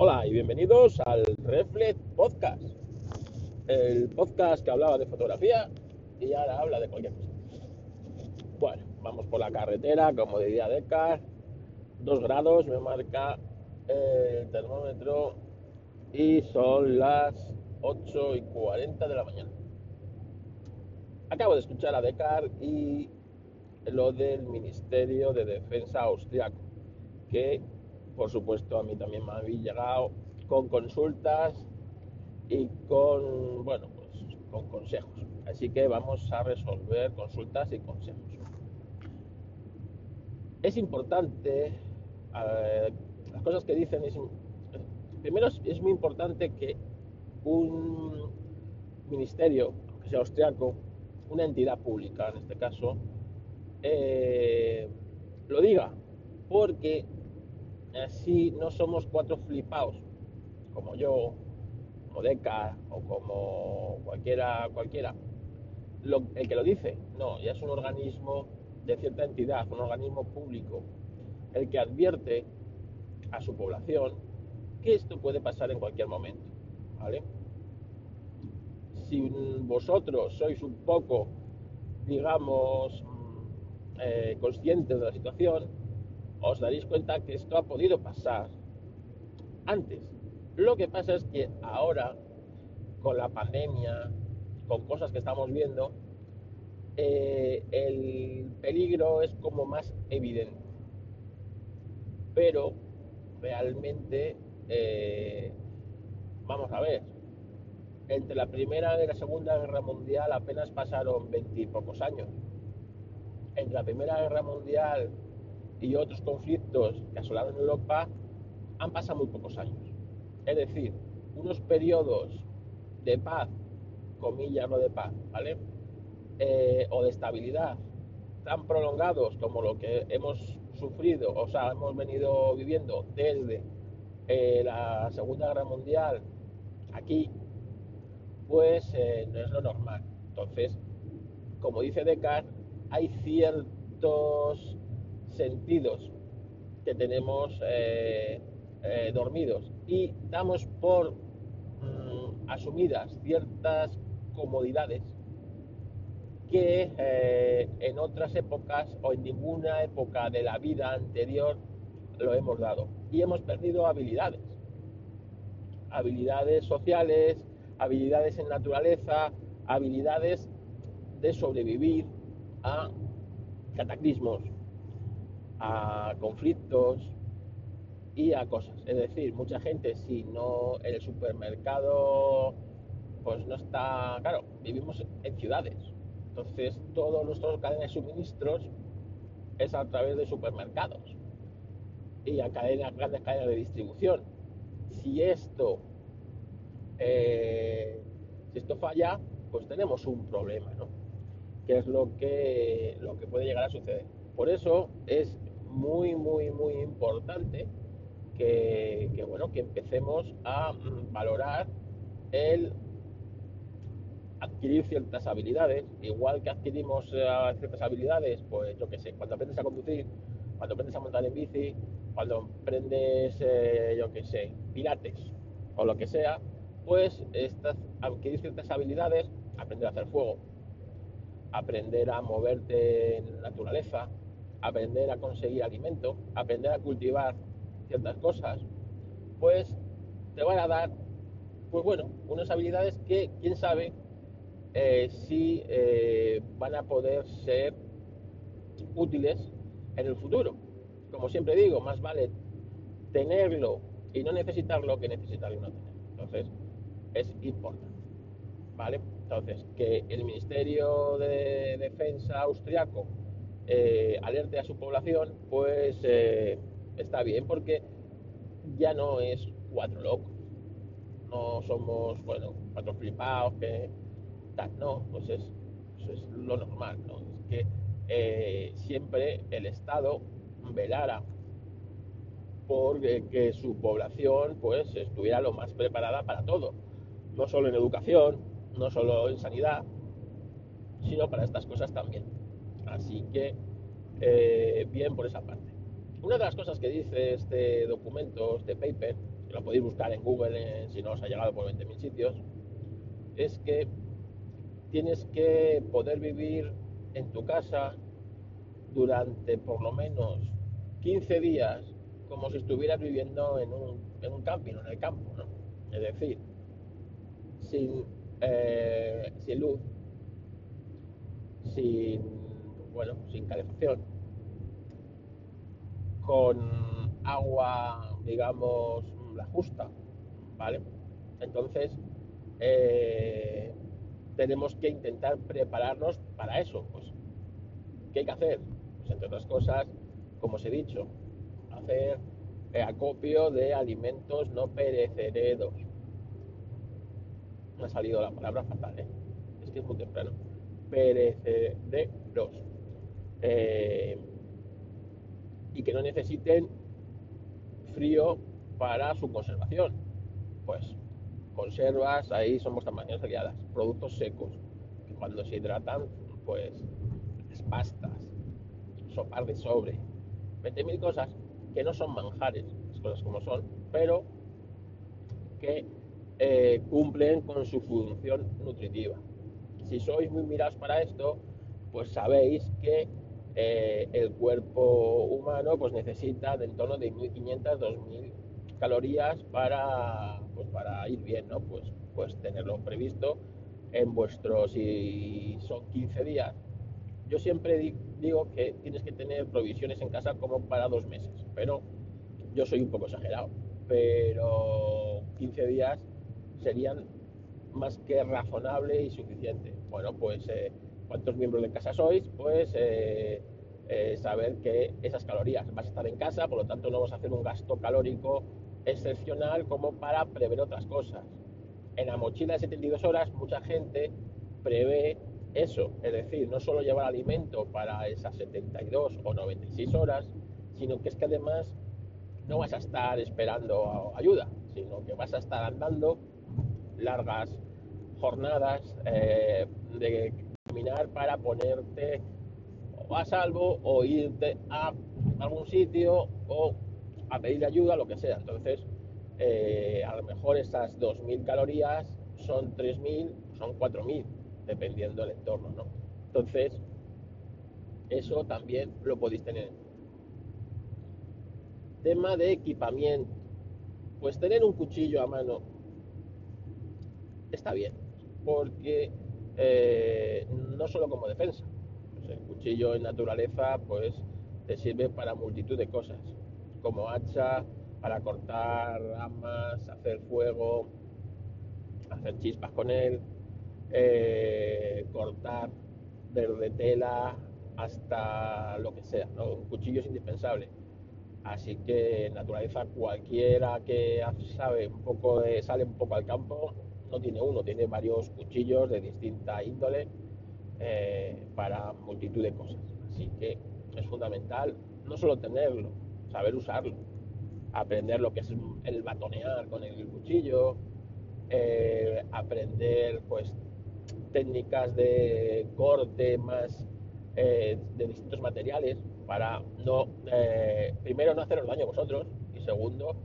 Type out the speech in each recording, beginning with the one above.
Hola y bienvenidos al Reflex Podcast, el podcast que hablaba de fotografía y ahora habla de cualquier cosa. Bueno, vamos por la carretera, como diría Decar, dos grados me marca el termómetro y son las 8 y 40 de la mañana. Acabo de escuchar a Decar y lo del Ministerio de Defensa austriaco, que por supuesto a mí también me había llegado con consultas y con, bueno, pues con consejos. Así que vamos a resolver consultas y consejos. Es importante, las cosas que dicen, es, primero es muy importante que un ministerio, aunque sea austriaco, una entidad pública en este caso, eh, lo diga, porque así no somos cuatro flipados, como yo, como Deca o como cualquiera, cualquiera. el que lo dice, no, ya es un organismo de cierta entidad, un organismo público, el que advierte a su población que esto puede pasar en cualquier momento. Si vosotros sois un poco, digamos, eh, conscientes de la situación, os daréis cuenta que esto ha podido pasar antes. Lo que pasa es que ahora, con la pandemia, con cosas que estamos viendo, eh, el peligro es como más evidente. Pero realmente, eh, vamos a ver, entre la Primera y la Segunda Guerra Mundial apenas pasaron veintipocos años. Entre la Primera Guerra Mundial y otros conflictos que asolaron Europa han pasado muy pocos años. Es decir, unos periodos de paz, comillas no de paz, ¿vale? Eh, o de estabilidad tan prolongados como lo que hemos sufrido, o sea, hemos venido viviendo desde eh, la Segunda Guerra Mundial aquí, pues eh, no es lo normal. Entonces, como dice Descartes, hay ciertos sentidos que tenemos eh, eh, dormidos y damos por mm, asumidas ciertas comodidades que eh, en otras épocas o en ninguna época de la vida anterior lo hemos dado. Y hemos perdido habilidades. Habilidades sociales habilidades en naturaleza habilidades de sobrevivir a cataclismos a conflictos y a cosas. Es decir, mucha gente si no el supermercado pues no está, claro, vivimos en ciudades. Entonces, todos nuestros cadenas de suministros es a través de supermercados y a cadenas, grandes cadenas de distribución. Si esto, eh, si esto falla, pues tenemos un problema, ¿no? Que es lo que, lo que puede llegar a suceder. Por eso es muy, muy, muy importante que, bueno, que empecemos a mm, valorar el adquirir ciertas habilidades, igual que adquirimos eh, ciertas habilidades, pues yo qué sé, cuando aprendes a conducir, cuando aprendes a montar en bici, cuando aprendes, eh, yo qué sé, pilates o lo que sea, pues estas, adquirir ciertas habilidades, aprender a hacer fuego, aprender a moverte en la naturaleza, aprender a conseguir alimento, aprender a cultivar ciertas cosas, pues te van a dar, pues bueno, unas habilidades que quién sabe eh, si eh, van a poder ser útiles en el futuro. Como siempre digo, más vale tenerlo y no necesitarlo que necesitarlo y no tenerlo. Entonces, es importante. ¿Vale? Entonces, que el Ministerio de Defensa austriaco eh, alerte a su población, pues eh, está bien porque ya no es cuatro locos. No somos, bueno, cuatro flipados que no, pues es, eso es lo normal, ¿no? Es que eh, siempre el Estado velara por que su población pues estuviera lo más preparada para todo, no solo en educación, no solo en sanidad, sino para estas cosas también. Así que, eh, bien por esa parte. Una de las cosas que dice este documento, este paper, que lo podéis buscar en Google si no os ha llegado por 20.000 sitios, es que tienes que poder vivir en tu casa durante por lo menos 15 días como si estuvieras viviendo en un, en un camping, en el campo, ¿no? Es decir, sin, eh, sin luz, sin, bueno, sin calefacción, con agua, digamos, la justa, ¿vale? Entonces, eh, tenemos que intentar prepararnos para eso. Pues, ¿Qué hay que hacer? Pues, entre otras cosas, como os he dicho, hacer eh, acopio de alimentos no perecederos. Me ha salido la palabra fatal, ¿eh? es que es muy temprano. Perecederos. Eh, y que no necesiten frío para su conservación. Pues conservas, ahí vuestras maneras aliadas. Productos secos, que cuando se hidratan, pues pastas, sopar de sobre, 20.000 cosas que no son manjares, las cosas como son, pero que eh, cumplen con su función nutritiva. Si sois muy mirados para esto, pues sabéis que eh, el cuerpo humano pues necesita de en torno de 1.500, 2.000 calorías para, pues, para ir bien, ¿no? Pues, pues tenerlo previsto en vuestros, si son 15 días. Yo siempre digo que tienes que tener provisiones en casa como para dos meses, pero yo soy un poco exagerado, pero 15 días serían más que razonable y suficiente. Bueno, pues eh, cuántos miembros de casa sois, pues eh, eh, saber que esas calorías vas a estar en casa, por lo tanto no vas a hacer un gasto calórico excepcional como para prever otras cosas. En la mochila de 72 horas mucha gente prevé eso, es decir, no solo llevar alimento para esas 72 o 96 horas, sino que es que además no vas a estar esperando ayuda, sino que vas a estar andando largas jornadas eh, de caminar para ponerte a salvo o irte a algún sitio o a pedir ayuda, lo que sea. Entonces, eh, a lo mejor esas 2.000 calorías son 3.000, son 4.000, dependiendo del entorno, ¿no? Entonces, eso también lo podéis tener. Tema de equipamiento. Pues tener un cuchillo a mano está bien, porque eh, no solo como defensa, el cuchillo en naturaleza pues te sirve para multitud de cosas, como hacha, para cortar ramas, hacer fuego, hacer chispas con él, eh, cortar desde tela hasta lo que sea. Un cuchillo es indispensable. Así que naturaleza cualquiera que sabe un poco sale un poco al campo no tiene uno, tiene varios cuchillos de distinta índole eh, para multitud de cosas. Así que es fundamental no solo tenerlo, saber usarlo, aprender lo que es el batonear con el cuchillo, eh, aprender pues técnicas de corte más eh, de distintos materiales para no primero no haceros daño a vosotros y segundo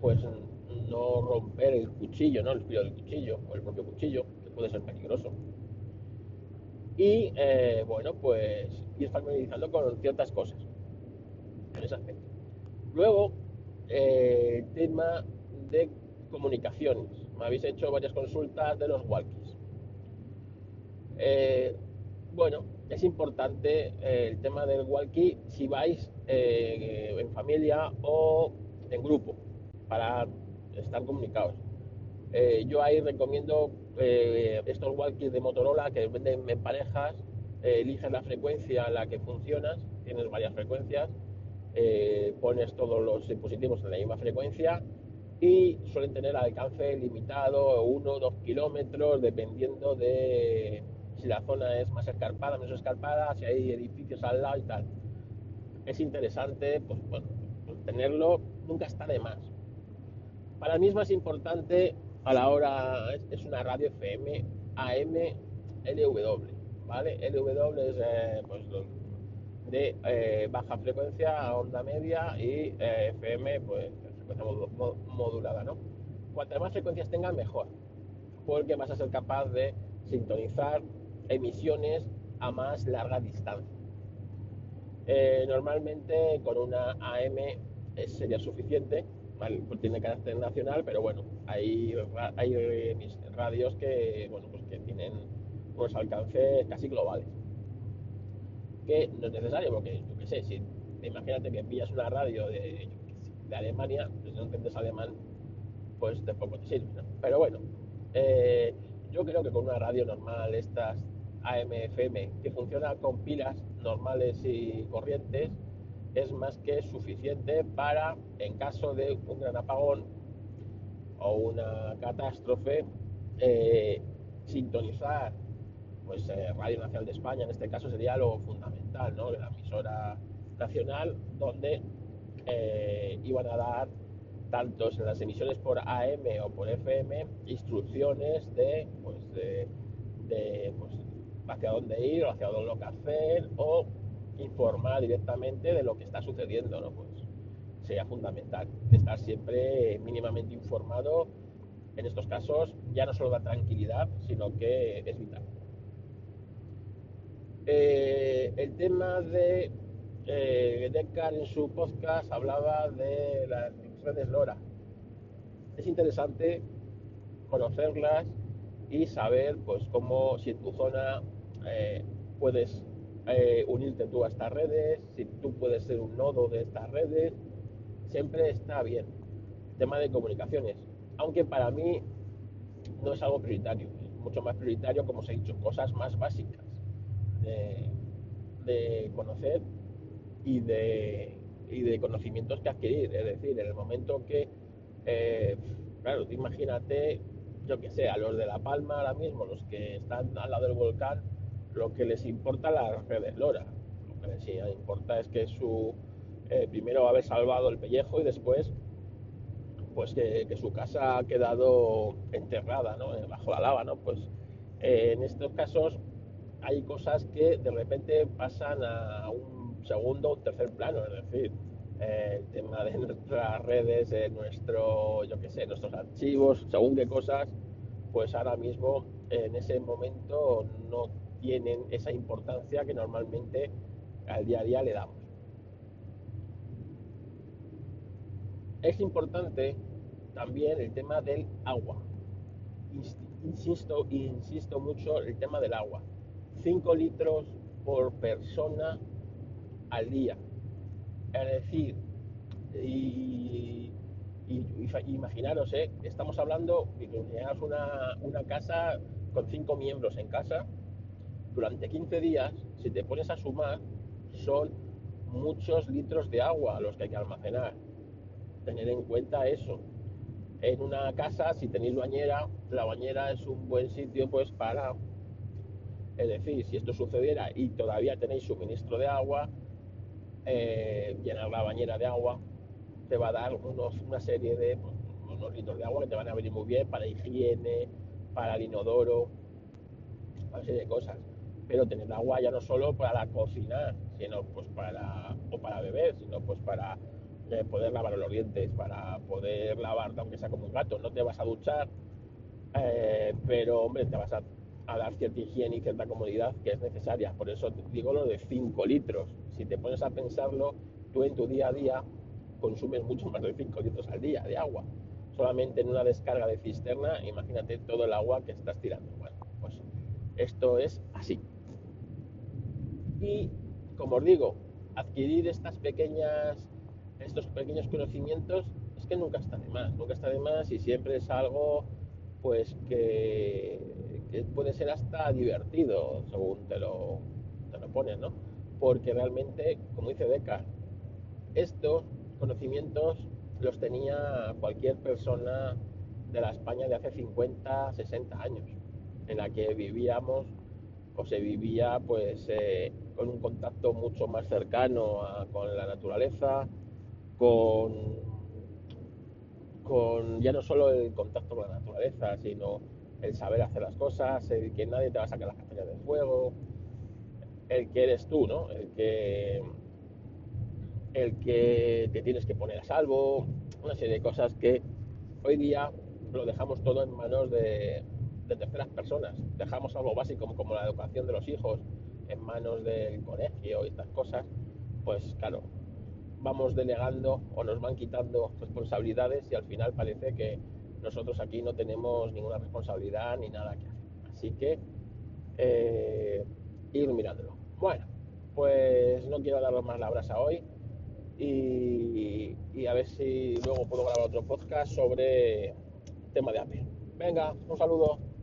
pues no romper el cuchillo, ¿no? El filo del cuchillo o el propio cuchillo, que puede ser peligroso. Y eh, bueno, pues ir familiarizando con ciertas cosas en ese aspecto. Luego, eh, tema de comunicaciones. Me habéis hecho varias consultas de los walkies. Eh, bueno, es importante el tema del walkie si vais en familia o en grupo para están comunicados. Eh, yo ahí recomiendo eh, estos walkies de Motorola que venden en parejas, eh, eliges la frecuencia en la que funcionas, tienes varias frecuencias, pones todos los dispositivos en la misma frecuencia y suelen tener alcance limitado, uno o dos kilómetros, dependiendo de si la zona es más escarpada, menos escarpada, si hay edificios al lado y tal. Es interesante, pues bueno, tenerlo nunca está de más para mí es más importante a la hora, es, una radio FM, AM, LW, ¿vale? LW es eh, pues, de eh, baja frecuencia onda media y eh, FM, pues frecuencia modulada, ¿no? Cuantas más frecuencias tengan, mejor, porque vas a ser capaz de sintonizar emisiones a más larga distancia. Normalmente con una AM sería suficiente, pues tiene carácter nacional, pero bueno, hay, hay radios que, bueno, pues que tienen unos alcances casi globales. Que no es necesario, porque yo qué sé, si imagínate que pillas una radio de, de Alemania, pues no entiendes alemán, pues tampoco te sirve, Pero bueno, eh, yo creo que con una radio normal, estas AM-FM, que funciona con pilas normales y corrientes, es más que suficiente para, en caso de un gran apagón o una catástrofe, eh, sintonizar pues eh, Radio Nacional de España, en este caso sería lo fundamental, ¿no? la emisora nacional, donde eh, iban a dar tantos en las emisiones por AM o por FM instrucciones de, pues, de, pues, hacia dónde ir o hacia dónde lo que hacer o informar directamente de lo que está sucediendo, ¿no? Pues sería fundamental estar siempre mínimamente informado. En estos casos ya no solo da tranquilidad, sino que es vital. Eh, el tema de eh, en su podcast hablaba de las redes LoRa. Es interesante conocerlas y saber pues cómo si en tu zona eh, puedes eh, unirte tú a estas redes, si tú puedes ser un nodo de estas redes, siempre está bien. Tema de comunicaciones. Aunque para mí no es algo prioritario, es mucho más prioritario, como os he dicho, cosas más básicas de, conocer y de, y de conocimientos que adquirir. Es decir, en el momento que, eh, claro, imagínate, yo que sé, a los de La Palma ahora mismo, los que están al lado del volcán, lo que les importa las redes LoRa. Lo que les importa es que su eh, primero haber salvado el pellejo y después pues que, su casa ha quedado enterrada ¿no? Eh, bajo la lava, ¿no? Pues eh, en estos casos hay cosas que de repente pasan a un segundo o tercer plano, es decir, el tema de nuestras redes, de nuestro, yo qué sé, nuestros archivos, según qué cosas, pues ahora mismo en ese momento no tienen esa importancia que normalmente al día a día le damos. Es importante también el tema del agua. Insisto, insisto mucho el tema del agua. 5 litros por persona al día. Es decir, y, imaginaros, ¿eh? estamos hablando, una, una casa con cinco miembros en casa, durante 15 días, si te pones a sumar, son muchos litros de agua los que hay que almacenar. Tener en cuenta eso. En una casa, si tenéis bañera, la bañera es un buen sitio pues para, es decir, si esto sucediera y todavía tenéis suministro de agua, eh, llenar la bañera de agua te va a dar unos, una serie de pues, unos litros de agua que te van a venir muy bien para higiene, para el inodoro, una serie de cosas pero tener agua ya no solo para cocinar, sino pues para, o para beber, sino pues para eh, poder lavar los dientes, para poder lavarte aunque sea como un gato. No te vas a duchar, eh, pero hombre, te vas a, dar cierta higiene y cierta comodidad que es necesaria. Por eso digo lo de 5 litros. Si te pones a pensarlo, tú en tu día a día consumes mucho más de 5 litros al día de agua. Solamente en una descarga de cisterna, imagínate todo el agua que estás tirando. Bueno, pues esto es así. Y, como os digo, adquirir estas pequeñas, estos pequeños conocimientos es que nunca está de más, nunca está de más y siempre es algo pues que, puede ser hasta divertido según te lo, te lo pones, ¿no? Porque realmente, como dice Descartes, estos conocimientos los tenía cualquier persona de la España de hace 50, 60 años, en la que vivíamos o se vivía pues eh, con un contacto mucho más cercano con la naturaleza, con, con ya no solo el contacto con la naturaleza, sino el saber hacer las cosas, el que nadie te va a sacar las castañas del fuego, el que eres tú, ¿no? El que, el que te tienes que poner a salvo, una serie de cosas que hoy día lo dejamos todo en manos de, de terceras personas. Dejamos algo básico como la educación de los hijos en manos del colegio y estas cosas, pues claro, vamos delegando o nos van quitando responsabilidades y al final parece que nosotros aquí no tenemos ninguna responsabilidad ni nada que hacer. Así que eh, ir mirándolo. Bueno, pues no quiero daros más la brasa hoy y, y a ver si luego puedo grabar otro podcast sobre tema de Apple. Venga, un saludo.